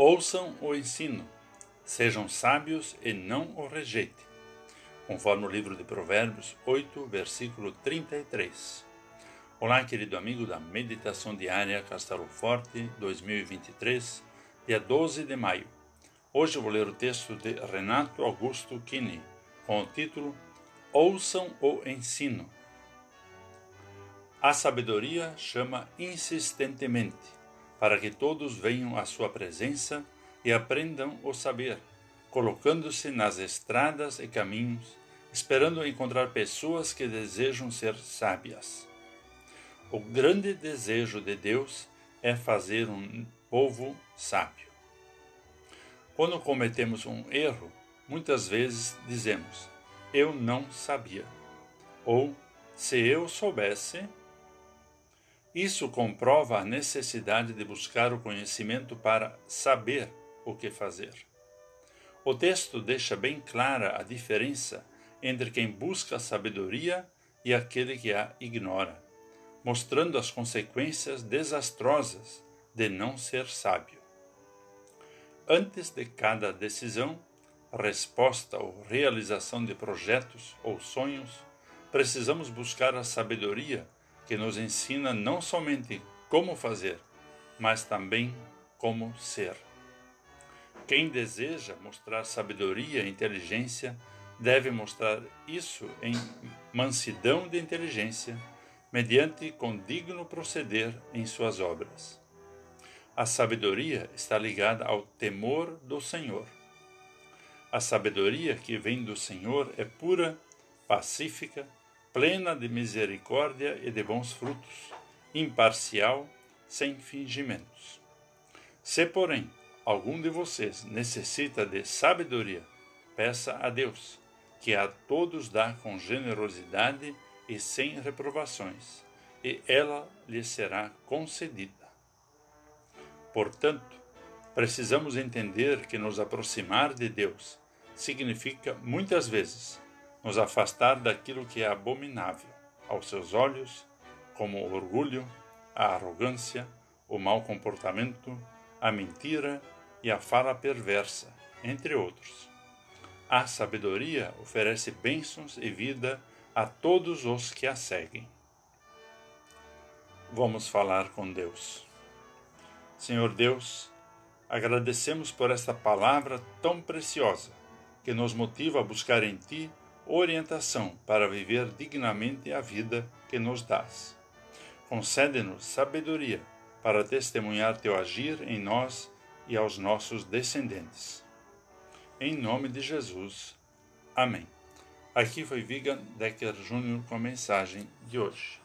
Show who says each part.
Speaker 1: Ouçam o ensino, sejam sábios e não o rejeitem, conforme o livro de Provérbios 8, versículo 33. Olá, querido amigo da Meditação Diária Castelo Forte 2023, dia 12 de maio. Hoje vou ler o texto de Renato Augusto Kini, com o título Ouçam o ensino. A sabedoria chama insistentemente para que todos venham à sua presença e aprendam o saber, colocando-se nas estradas e caminhos, esperando encontrar pessoas que desejam ser sábias. O grande desejo de Deus é fazer um povo sábio. Quando cometemos um erro, muitas vezes dizemos: Eu não sabia. Ou, se eu soubesse, isso comprova a necessidade de buscar o conhecimento para saber o que fazer. O texto deixa bem clara a diferença entre quem busca a sabedoria e aquele que a ignora, mostrando as consequências desastrosas de não ser sábio. Antes de cada decisão, resposta ou realização de projetos ou sonhos, precisamos buscar a sabedoria que nos ensina não somente como fazer, mas também como ser. Quem deseja mostrar sabedoria e inteligência deve mostrar isso em mansidão de inteligência, mediante condigno proceder em suas obras. A sabedoria está ligada ao temor do Senhor. A sabedoria que vem do Senhor é pura, pacífica, plena de misericórdia e de bons frutos, imparcial, sem fingimentos. Se, porém, algum de vocês necessita de sabedoria, peça a Deus, que a todos dá com generosidade e sem reprovações, e ela lhe será concedida. Portanto, precisamos entender que nos aproximar de Deus significa muitas vezes nos afastar daquilo que é abominável aos seus olhos, como o orgulho, a arrogância, o mau comportamento, a mentira e a fala perversa, entre outros. A sabedoria oferece bênçãos e vida a todos os que a seguem. Vamos falar com Deus. Senhor Deus, agradecemos por esta palavra tão preciosa que nos motiva a buscar em Ti orientação para viver dignamente a vida que nos dás. Concede-nos sabedoria para testemunhar teu agir em nós e aos nossos descendentes. Em nome de Jesus. Amém. Aqui foi Vigan Decker Jr. com a mensagem de hoje.